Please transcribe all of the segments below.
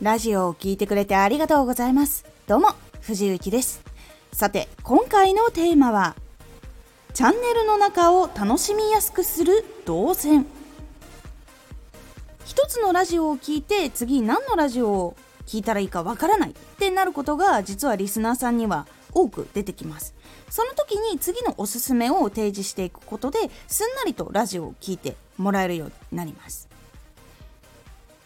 ラジオを聴いてくれてありがとうございます。どうも、藤幸です。さて、今回のテーマは、チャンネルの中を楽しみやすくする動線。一つのラジオを聴いて、次何のラジオを聞いたらいいかわからないってなることが、実はリスナーさんには多く出てきます。その時に次のおすすめを提示していくことですんなりとラジオを聴いてもらえるようになります。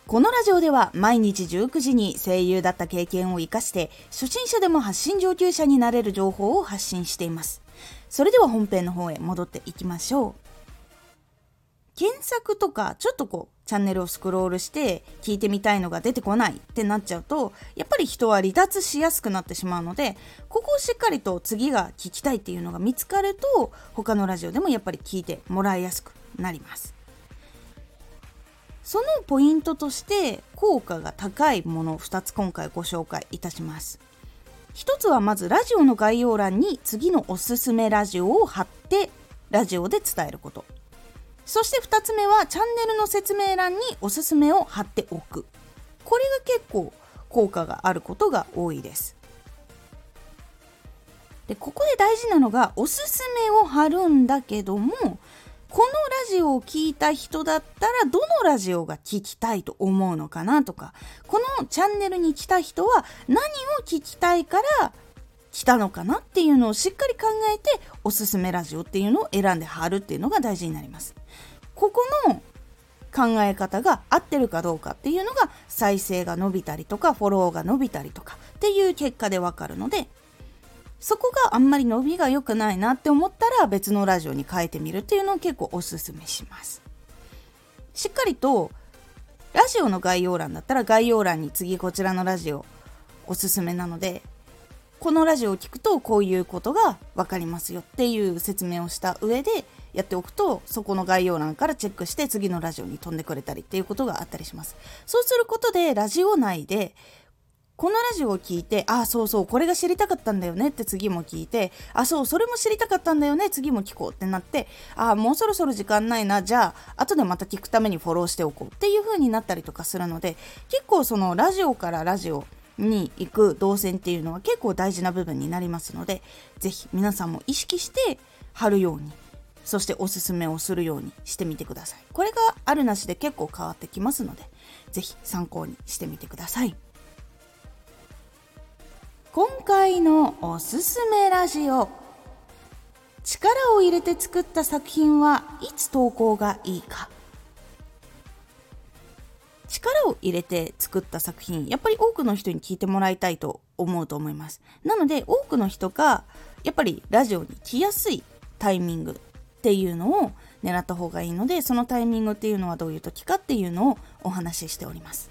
このラジオでは毎日19時に声優だった経験を活かして初心者でも発信上級者になれる情報を発信しています。それでは本編の方へ戻っていきましょう。検索とかちょっとこうチャンネルをスクロールして聞いてみたいのが出てこないってなっちゃうとやっぱり人は離脱しやすくなってしまうのでここをしっかりと次が聞きたいっていうのが見つかると他のラジオでもやっぱり聞いてもらいやすくなります。そのポイントとして効果が高いもの2つ今回ご紹介いたします。1つはまずラジオの概要欄に次のおすすめラジオを貼ってラジオで伝えること。そして2つ目はチャンネルの説明欄におすすめを貼っておく。これが結構効果があることが多いです。でここで大事なのがおすすめを貼るんだけどもこのラジオを聞いた人だったらどのラジオが聞きたいと思うのかなとかこのチャンネルに来た人は何を聞きたいから来たのかなっていうのをしっかり考えておすすめラジオっていうのを選んで貼るっていうのが大事になります。ここの考え方が合ってるかどうかっていうのが再生が伸びたりとかフォローが伸びたりとかっていう結果でわかるのでそこがあんまり伸びが良くないなって思ったら別のラジオに変えてみるっていうのを結構おすすめします。しっかりとラジオの概要欄だったら概要欄に次こちらのラジオおすすめなのでこのラジオを聞くとこういうことが分かりますよっていう説明をした上でやっておくとそこの概要欄からチェックして次のラジオに飛んでくれたりっていうことがあったりしますそうすることでラジオ内でこのラジオを聞いて、あ、そうそう、これが知りたかったんだよねって次も聞いて、あ、そう、それも知りたかったんだよね、次も聞こうってなって、あ、もうそろそろ時間ないな、じゃあ、後でまた聞くためにフォローしておこうっていう風になったりとかするので、結構そのラジオからラジオに行く動線っていうのは結構大事な部分になりますので、ぜひ皆さんも意識して貼るようにそしておすすめをするようにしてみてください。これがあるなしで結構変わってきますので、ぜひ参考にしてみてください。今回のおすすめラジオ。力を入れて作った作品はいつ投稿がいいか。力を入れて作った作品やっぱり多くの人に聞いてもらいたいと思うと思います。なので多くの人がやっぱりラジオに来やすいタイミングっていうのを狙った方がいいのでそのタイミングっていうのはどういう時かっていうのをお話ししております。